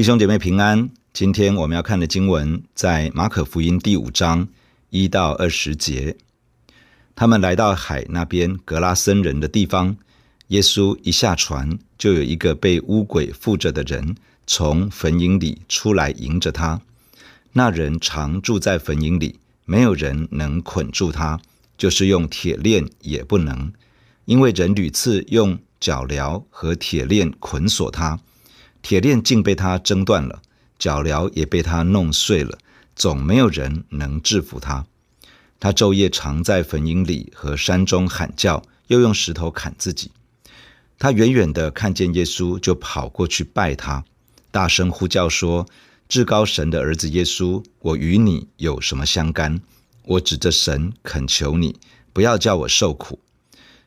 弟兄姐妹平安，今天我们要看的经文在马可福音第五章一到二十节。他们来到海那边格拉森人的地方，耶稣一下船，就有一个被污鬼附着的人从坟茔里出来迎着他。那人常住在坟茔里，没有人能捆住他，就是用铁链也不能，因为人屡次用脚镣和铁链捆锁他。铁链竟被他挣断了，脚镣也被他弄碎了，总没有人能制服他。他昼夜常在坟茔里和山中喊叫，又用石头砍自己。他远远的看见耶稣，就跑过去拜他，大声呼叫说：“至高神的儿子耶稣，我与你有什么相干？我指着神恳求你，不要叫我受苦。”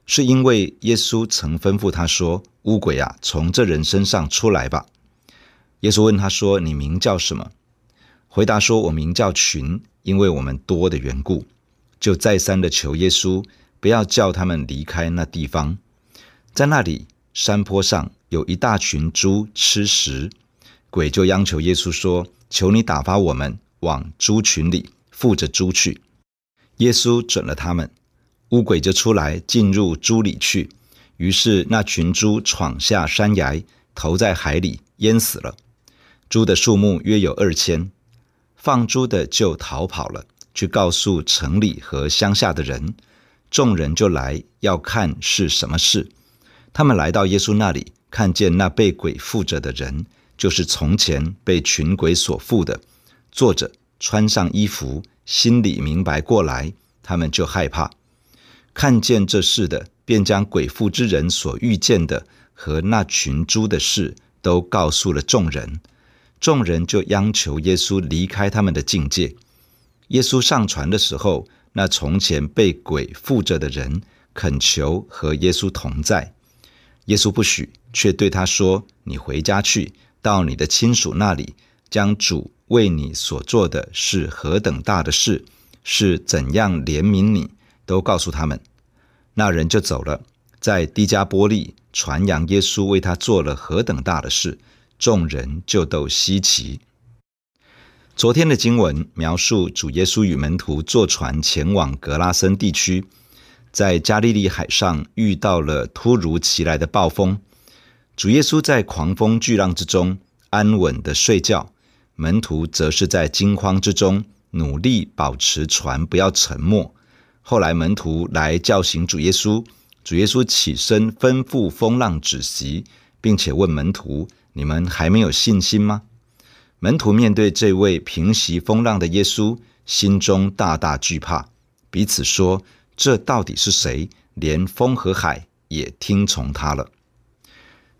是因为耶稣曾吩咐他说：“乌鬼啊，从这人身上出来吧。”耶稣问他说：“你名叫什么？”回答说：“我名叫群，因为我们多的缘故。”就再三的求耶稣不要叫他们离开那地方。在那里山坡上有一大群猪吃食，鬼就央求耶稣说：“求你打发我们往猪群里附着猪去。”耶稣准了他们。乌鬼就出来进入猪里去，于是那群猪闯下山崖，投在海里，淹死了。猪的数目约有二千，放猪的就逃跑了，去告诉城里和乡下的人。众人就来要看是什么事。他们来到耶稣那里，看见那被鬼附着的人，就是从前被群鬼所附的，坐着，穿上衣服，心里明白过来，他们就害怕。看见这事的，便将鬼附之人所遇见的和那群猪的事都告诉了众人。众人就央求耶稣离开他们的境界。耶稣上船的时候，那从前被鬼附着的人恳求和耶稣同在。耶稣不许，却对他说：“你回家去，到你的亲属那里，将主为你所做的是何等大的事，是怎样怜悯你。”都告诉他们，那人就走了，在低加波利传扬耶稣为他做了何等大的事，众人就都稀奇。昨天的经文描述主耶稣与门徒坐船前往格拉森地区，在加利利海上遇到了突如其来的暴风，主耶稣在狂风巨浪之中安稳地睡觉，门徒则是在惊慌之中努力保持船不要沉没。后来门徒来叫醒主耶稣，主耶稣起身吩咐风浪止息，并且问门徒：“你们还没有信心吗？”门徒面对这位平息风浪的耶稣，心中大大惧怕，彼此说：“这到底是谁？连风和海也听从他了。”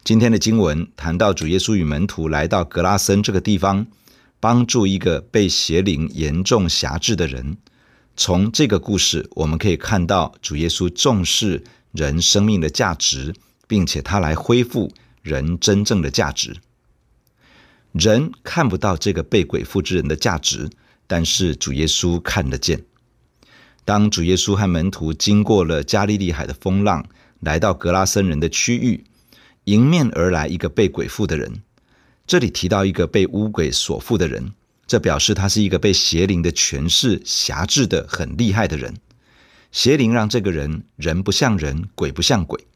今天的经文谈到主耶稣与门徒来到格拉森这个地方，帮助一个被邪灵严重辖制的人。从这个故事，我们可以看到主耶稣重视人生命的价值，并且他来恢复人真正的价值。人看不到这个被鬼附之人的价值，但是主耶稣看得见。当主耶稣和门徒经过了加利利海的风浪，来到格拉森人的区域，迎面而来一个被鬼附的人。这里提到一个被污鬼所附的人。这表示他是一个被邪灵的权势辖制的很厉害的人。邪灵让这个人人不像人，鬼不像鬼。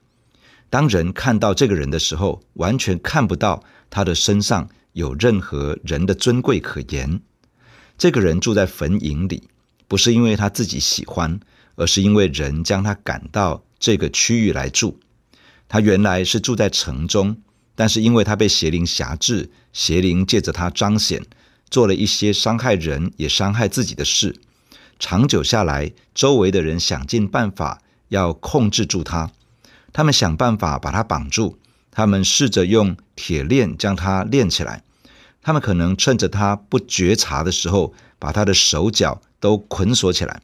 当人看到这个人的时候，完全看不到他的身上有任何人的尊贵可言。这个人住在坟塋里，不是因为他自己喜欢，而是因为人将他赶到这个区域来住。他原来是住在城中，但是因为他被邪灵辖制，邪灵借着他彰显。做了一些伤害人也伤害自己的事，长久下来，周围的人想尽办法要控制住他。他们想办法把他绑住，他们试着用铁链将他链起来。他们可能趁着他不觉察的时候，把他的手脚都捆锁起来，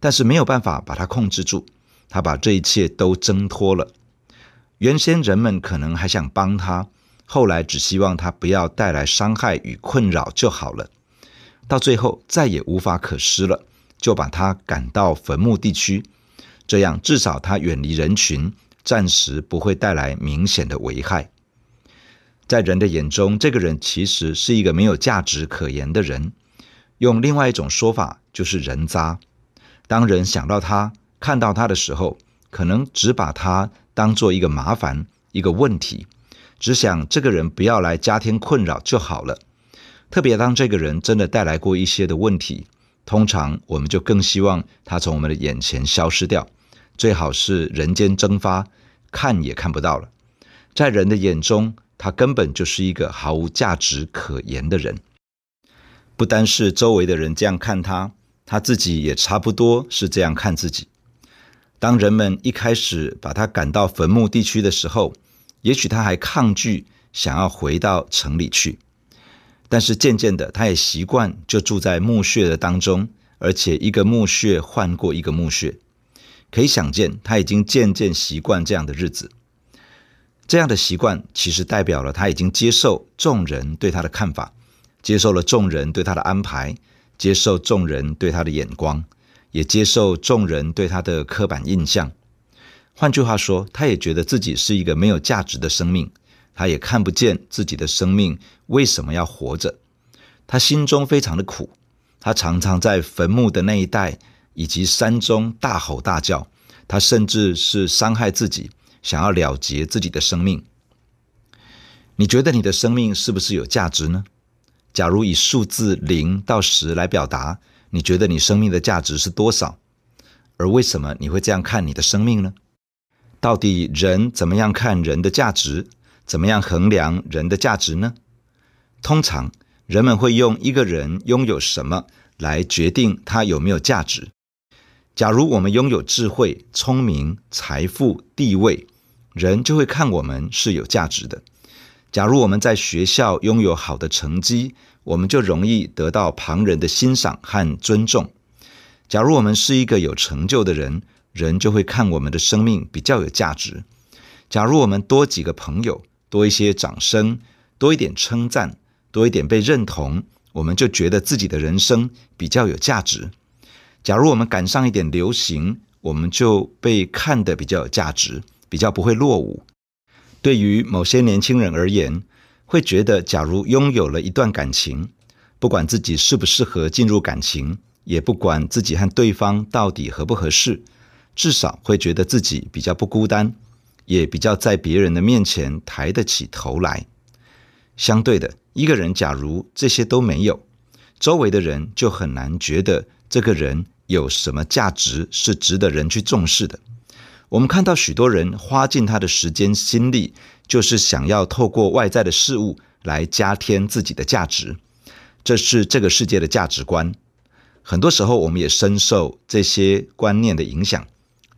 但是没有办法把他控制住。他把这一切都挣脱了。原先人们可能还想帮他。后来只希望他不要带来伤害与困扰就好了，到最后再也无法可施了，就把他赶到坟墓地区，这样至少他远离人群，暂时不会带来明显的危害。在人的眼中，这个人其实是一个没有价值可言的人。用另外一种说法，就是人渣。当人想到他、看到他的时候，可能只把他当做一个麻烦、一个问题，只想这个人不要来加添困扰就好了。特别当这个人真的带来过一些的问题，通常我们就更希望他从我们的眼前消失掉，最好是人间蒸发，看也看不到了。在人的眼中，他根本就是一个毫无价值可言的人。不单是周围的人这样看他。他自己也差不多是这样看自己。当人们一开始把他赶到坟墓地区的时候，也许他还抗拒，想要回到城里去。但是渐渐的，他也习惯就住在墓穴的当中，而且一个墓穴换过一个墓穴。可以想见，他已经渐渐习惯这样的日子。这样的习惯其实代表了他已经接受众人对他的看法，接受了众人对他的安排。接受众人对他的眼光，也接受众人对他的刻板印象。换句话说，他也觉得自己是一个没有价值的生命，他也看不见自己的生命为什么要活着。他心中非常的苦，他常常在坟墓的那一带以及山中大吼大叫，他甚至是伤害自己，想要了结自己的生命。你觉得你的生命是不是有价值呢？假如以数字零到十来表达，你觉得你生命的价值是多少？而为什么你会这样看你的生命呢？到底人怎么样看人的价值？怎么样衡量人的价值呢？通常人们会用一个人拥有什么来决定他有没有价值。假如我们拥有智慧、聪明、财富、地位，人就会看我们是有价值的。假如我们在学校拥有好的成绩，我们就容易得到旁人的欣赏和尊重。假如我们是一个有成就的人，人就会看我们的生命比较有价值。假如我们多几个朋友，多一些掌声，多一点称赞，多一点被认同，我们就觉得自己的人生比较有价值。假如我们赶上一点流行，我们就被看得比较有价值，比较不会落伍。对于某些年轻人而言，会觉得，假如拥有了一段感情，不管自己适不适合进入感情，也不管自己和对方到底合不合适，至少会觉得自己比较不孤单，也比较在别人的面前抬得起头来。相对的，一个人假如这些都没有，周围的人就很难觉得这个人有什么价值是值得人去重视的。我们看到许多人花尽他的时间心力，就是想要透过外在的事物来加添自己的价值，这是这个世界的价值观。很多时候，我们也深受这些观念的影响。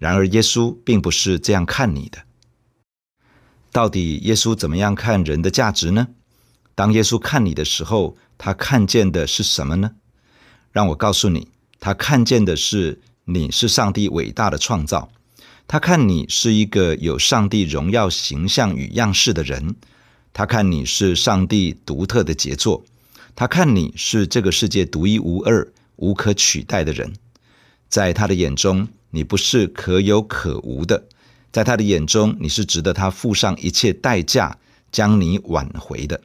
然而，耶稣并不是这样看你的。到底耶稣怎么样看人的价值呢？当耶稣看你的时候，他看见的是什么呢？让我告诉你，他看见的是你是上帝伟大的创造。他看你是一个有上帝荣耀形象与样式的人，他看你是上帝独特的杰作，他看你是这个世界独一无二、无可取代的人。在他的眼中，你不是可有可无的；在他的眼中，你是值得他付上一切代价将你挽回的。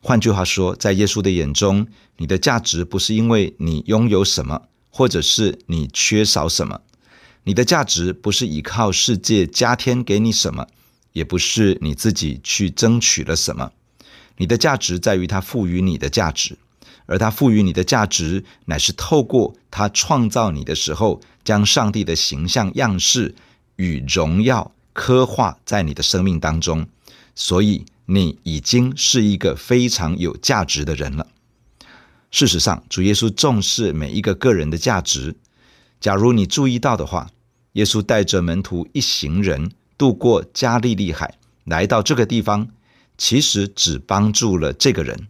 换句话说，在耶稣的眼中，你的价值不是因为你拥有什么，或者是你缺少什么。你的价值不是依靠世界加添给你什么，也不是你自己去争取了什么。你的价值在于他赋予你的价值，而他赋予你的价值，乃是透过他创造你的时候，将上帝的形象样式与荣耀刻画在你的生命当中。所以你已经是一个非常有价值的人了。事实上，主耶稣重视每一个个人的价值。假如你注意到的话，耶稣带着门徒一行人渡过加利利海，来到这个地方，其实只帮助了这个人。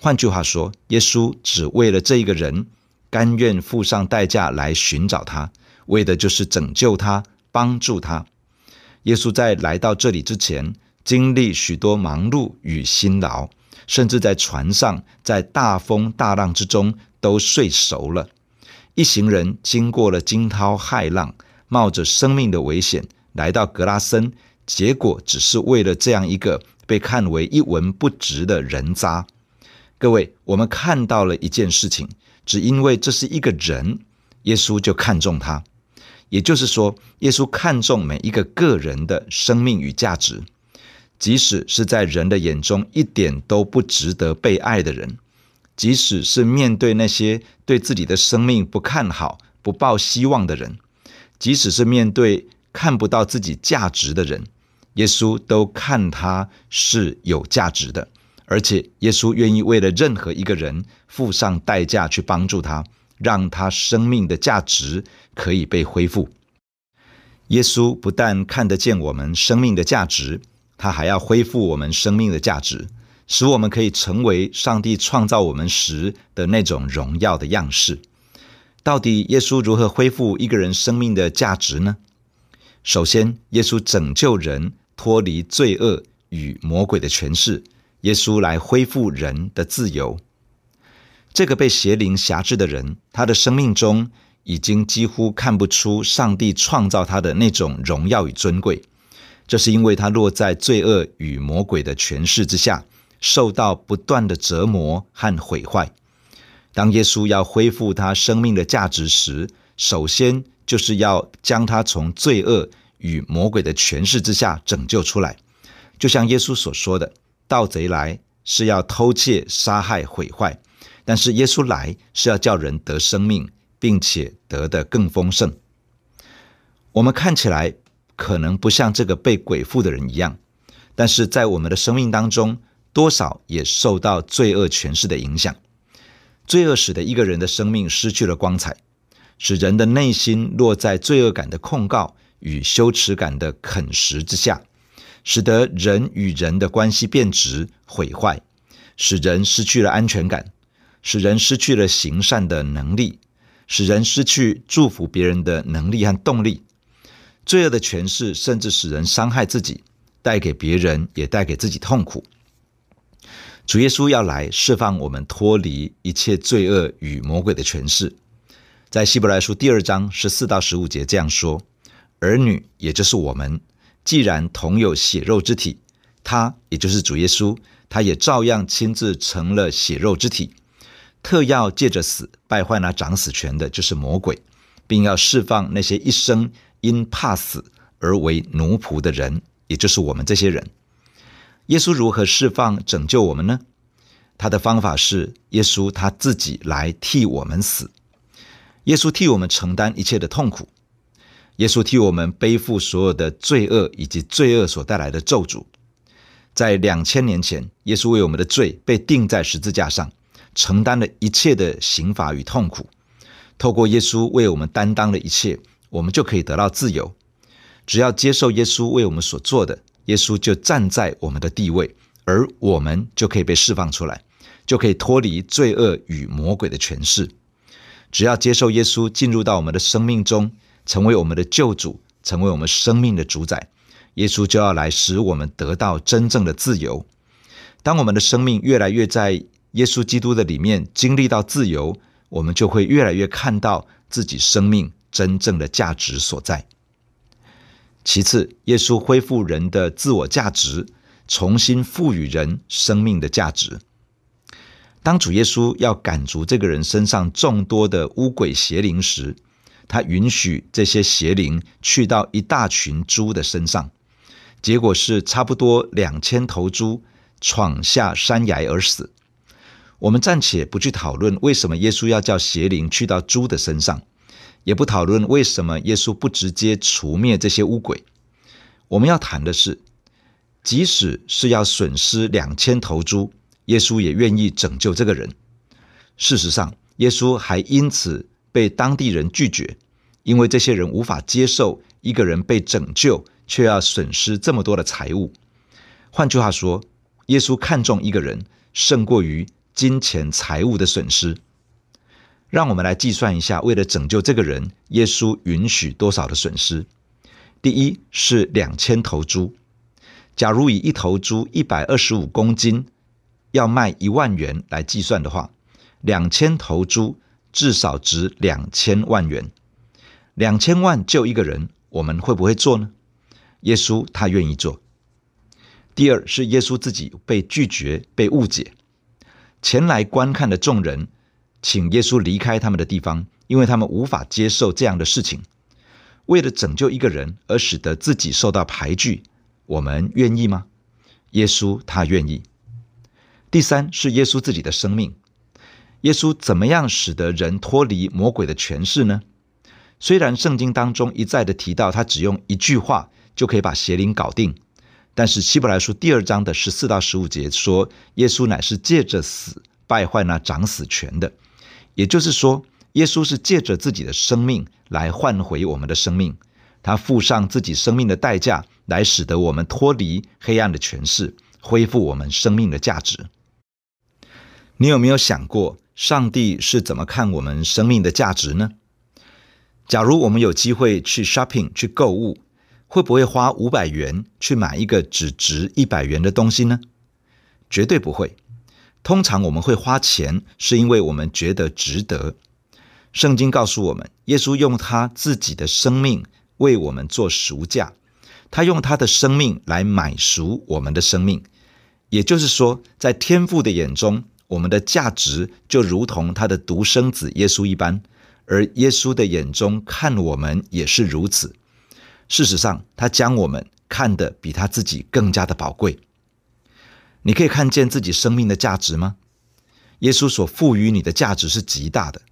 换句话说，耶稣只为了这一个人，甘愿付上代价来寻找他，为的就是拯救他、帮助他。耶稣在来到这里之前，经历许多忙碌与辛劳，甚至在船上，在大风大浪之中都睡熟了。一行人经过了惊涛骇浪。冒着生命的危险来到格拉森，结果只是为了这样一个被看为一文不值的人渣。各位，我们看到了一件事情，只因为这是一个人，耶稣就看中他。也就是说，耶稣看重每一个个人的生命与价值，即使是在人的眼中一点都不值得被爱的人，即使是面对那些对自己的生命不看好、不抱希望的人，即使是面对看不到自己价值的人，耶稣都看他是有价值的，而且耶稣愿意为了任何一个人付上代价去帮助他。让他生命的价值可以被恢复。耶稣不但看得见我们生命的价值，他还要恢复我们生命的价值，使我们可以成为上帝创造我们时的那种荣耀的样式。到底耶稣如何恢复一个人生命的价值呢？首先，耶稣拯救人脱离罪恶与魔鬼的权势，耶稣来恢复人的自由。这个被邪灵辖制的人，他的生命中已经几乎看不出上帝创造他的那种荣耀与尊贵。这是因为他落在罪恶与魔鬼的权势之下，受到不断的折磨和毁坏。当耶稣要恢复他生命的价值时，首先就是要将他从罪恶与魔鬼的权势之下拯救出来。就像耶稣所说的：“盗贼来是要偷窃、杀害、毁坏。”但是耶稣来是要叫人得生命，并且得的更丰盛。我们看起来可能不像这个被鬼附的人一样，但是在我们的生命当中，多少也受到罪恶权势的影响。罪恶使得一个人的生命失去了光彩，使人的内心落在罪恶感的控告与羞耻感的啃食之下，使得人与人的关系变质毁坏，使人失去了安全感。使人失去了行善的能力，使人失去祝福别人的能力和动力。罪恶的权势甚至使人伤害自己，带给别人也带给自己痛苦。主耶稣要来释放我们脱离一切罪恶与魔鬼的权势。在希伯来书第二章十四到十五节这样说：儿女，也就是我们，既然同有血肉之体，他也就是主耶稣，他也照样亲自成了血肉之体。特要借着死败坏那掌死权的，就是魔鬼，并要释放那些一生因怕死而为奴仆的人，也就是我们这些人。耶稣如何释放拯救我们呢？他的方法是耶稣他自己来替我们死，耶稣替我们承担一切的痛苦，耶稣替我们背负所有的罪恶以及罪恶所带来的咒诅。在两千年前，耶稣为我们的罪被钉在十字架上。承担了一切的刑罚与痛苦，透过耶稣为我们担当的一切，我们就可以得到自由。只要接受耶稣为我们所做的，耶稣就站在我们的地位，而我们就可以被释放出来，就可以脱离罪恶与魔鬼的权势。只要接受耶稣进入到我们的生命中，成为我们的救主，成为我们生命的主宰，耶稣就要来使我们得到真正的自由。当我们的生命越来越在耶稣基督的里面经历到自由，我们就会越来越看到自己生命真正的价值所在。其次，耶稣恢复人的自我价值，重新赋予人生命的价值。当主耶稣要赶逐这个人身上众多的污鬼邪灵时，他允许这些邪灵去到一大群猪的身上，结果是差不多两千头猪闯下山崖而死。我们暂且不去讨论为什么耶稣要叫邪灵去到猪的身上，也不讨论为什么耶稣不直接除灭这些污鬼。我们要谈的是，即使是要损失两千头猪，耶稣也愿意拯救这个人。事实上，耶稣还因此被当地人拒绝，因为这些人无法接受一个人被拯救却要损失这么多的财物。换句话说，耶稣看重一个人胜过于金钱财物的损失，让我们来计算一下，为了拯救这个人，耶稣允许多少的损失？第一是两千头猪，假如以一头猪一百二十五公斤要卖一万元来计算的话，两千头猪至少值两千万元。两千万救一个人，我们会不会做呢？耶稣他愿意做。第二是耶稣自己被拒绝、被误解。前来观看的众人，请耶稣离开他们的地方，因为他们无法接受这样的事情。为了拯救一个人而使得自己受到排拒，我们愿意吗？耶稣他愿意。第三是耶稣自己的生命。耶稣怎么样使得人脱离魔鬼的权势呢？虽然圣经当中一再的提到他只用一句话就可以把邪灵搞定，但是希伯来书第二章的十四到十五节说，耶稣乃是借着死败坏那掌死权的，也就是说，耶稣是借着自己的生命来换回我们的生命，他付上自己生命的代价，来使得我们脱离黑暗的权势，恢复我们生命的价值。你有没有想过，上帝是怎么看我们生命的价值呢？假如我们有机会去 shopping 去购物，会不会花五百元去买一个只值一百元的东西呢？绝对不会。通常我们会花钱，是因为我们觉得值得。圣经告诉我们，耶稣用他自己的生命为我们做赎价，他用他的生命来买赎我们的生命。也就是说，在天父的眼中，我们的价值就如同他的独生子耶稣一般，而耶稣的眼中看我们也是如此。事实上，他将我们看得比他自己更加的宝贵。你可以看见自己生命的价值吗？耶稣所赋予你的价值是极大的，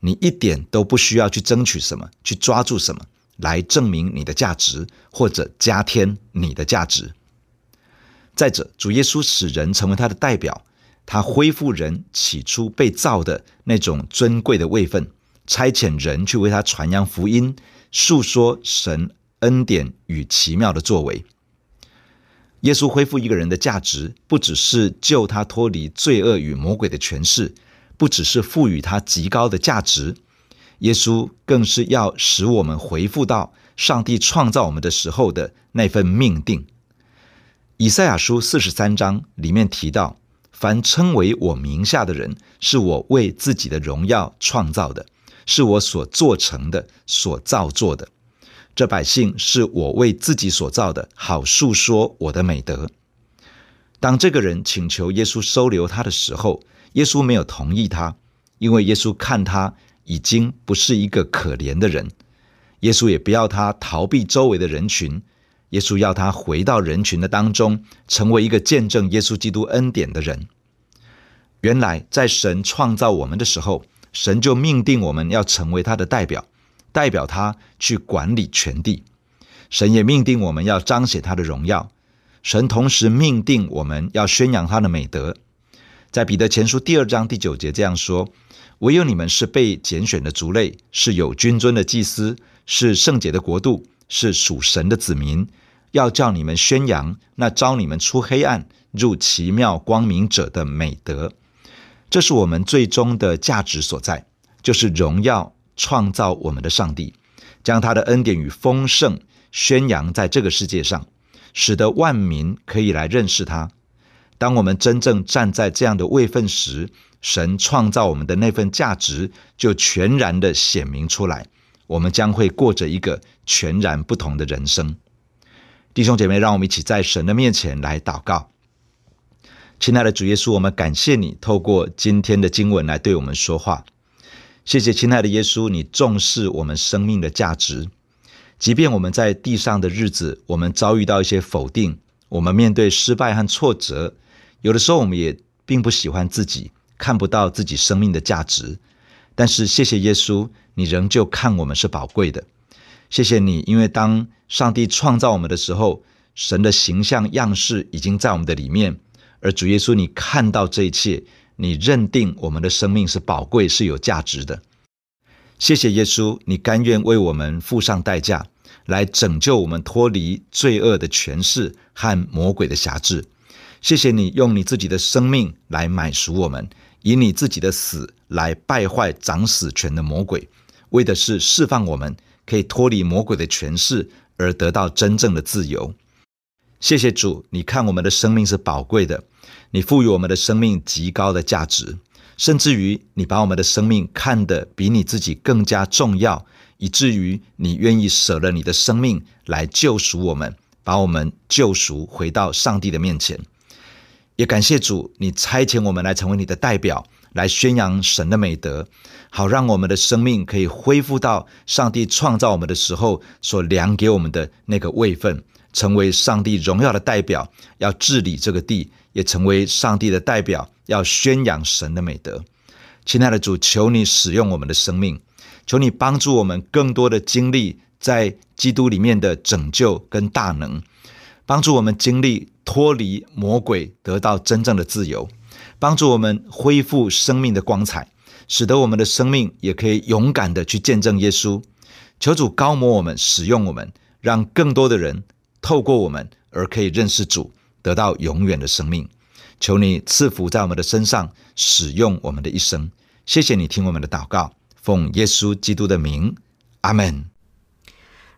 你一点都不需要去争取什么，去抓住什么来证明你的价值，或者加添你的价值。再者，主耶稣使人成为他的代表。他恢复人起初被造的那种尊贵的位分，差遣人去为他传扬福音，述说神恩典与奇妙的作为。耶稣恢复一个人的价值，不只是救他脱离罪恶与魔鬼的权势，不只是赋予他极高的价值，耶稣更是要使我们恢复到上帝创造我们的时候的那份命定。以赛亚书四十三章里面提到。凡称为我名下的人，是我为自己的荣耀创造的，是我所做成的，所造作的。这百姓是我为自己所造的，好述说我的美德。当这个人请求耶稣收留他的时候，耶稣没有同意他，因为耶稣看他已经不是一个可怜的人。耶稣也不要他逃避周围的人群。耶稣要他回到人群的当中，成为一个见证耶稣基督恩典的人。原来，在神创造我们的时候，神就命定我们要成为他的代表，代表他去管理全地。神也命定我们要彰显他的荣耀。神同时命定我们要宣扬他的美德。在彼得前书第二章第九节这样说：“唯有你们是被拣选的族类，是有君尊的祭司，是圣洁的国度。”是属神的子民，要叫你们宣扬那招你们出黑暗入奇妙光明者的美德。这是我们最终的价值所在，就是荣耀创造我们的上帝，将他的恩典与丰盛宣扬在这个世界上，使得万民可以来认识他。当我们真正站在这样的位分时，神创造我们的那份价值就全然的显明出来。我们将会过着一个全然不同的人生，弟兄姐妹，让我们一起在神的面前来祷告。亲爱的主耶稣，我们感谢你透过今天的经文来对我们说话。谢谢亲爱的耶稣，你重视我们生命的价值，即便我们在地上的日子，我们遭遇到一些否定，我们面对失败和挫折，有的时候我们也并不喜欢自己，看不到自己生命的价值。但是谢谢耶稣。你仍旧看我们是宝贵的，谢谢你，因为当上帝创造我们的时候，神的形象样式已经在我们的里面，而主耶稣，你看到这一切，你认定我们的生命是宝贵、是有价值的。谢谢耶稣，你甘愿为我们付上代价，来拯救我们脱离罪恶的权势和魔鬼的辖制。谢谢你用你自己的生命来买赎我们，以你自己的死来败坏掌死权的魔鬼。为的是释放我们，可以脱离魔鬼的权势，而得到真正的自由。谢谢主，你看我们的生命是宝贵的，你赋予我们的生命极高的价值，甚至于你把我们的生命看得比你自己更加重要，以至于你愿意舍了你的生命来救赎我们，把我们救赎回到上帝的面前。也感谢主，你差遣我们来成为你的代表，来宣扬神的美德，好让我们的生命可以恢复到上帝创造我们的时候所量给我们的那个位分，成为上帝荣耀的代表，要治理这个地，也成为上帝的代表，要宣扬神的美德。亲爱的主，求你使用我们的生命，求你帮助我们更多的经历在基督里面的拯救跟大能，帮助我们经历。脱离魔鬼，得到真正的自由，帮助我们恢复生命的光彩，使得我们的生命也可以勇敢地去见证耶稣。求主高摩我们，使用我们，让更多的人透过我们而可以认识主，得到永远的生命。求你赐福在我们的身上，使用我们的一生。谢谢你听我们的祷告，奉耶稣基督的名，阿门。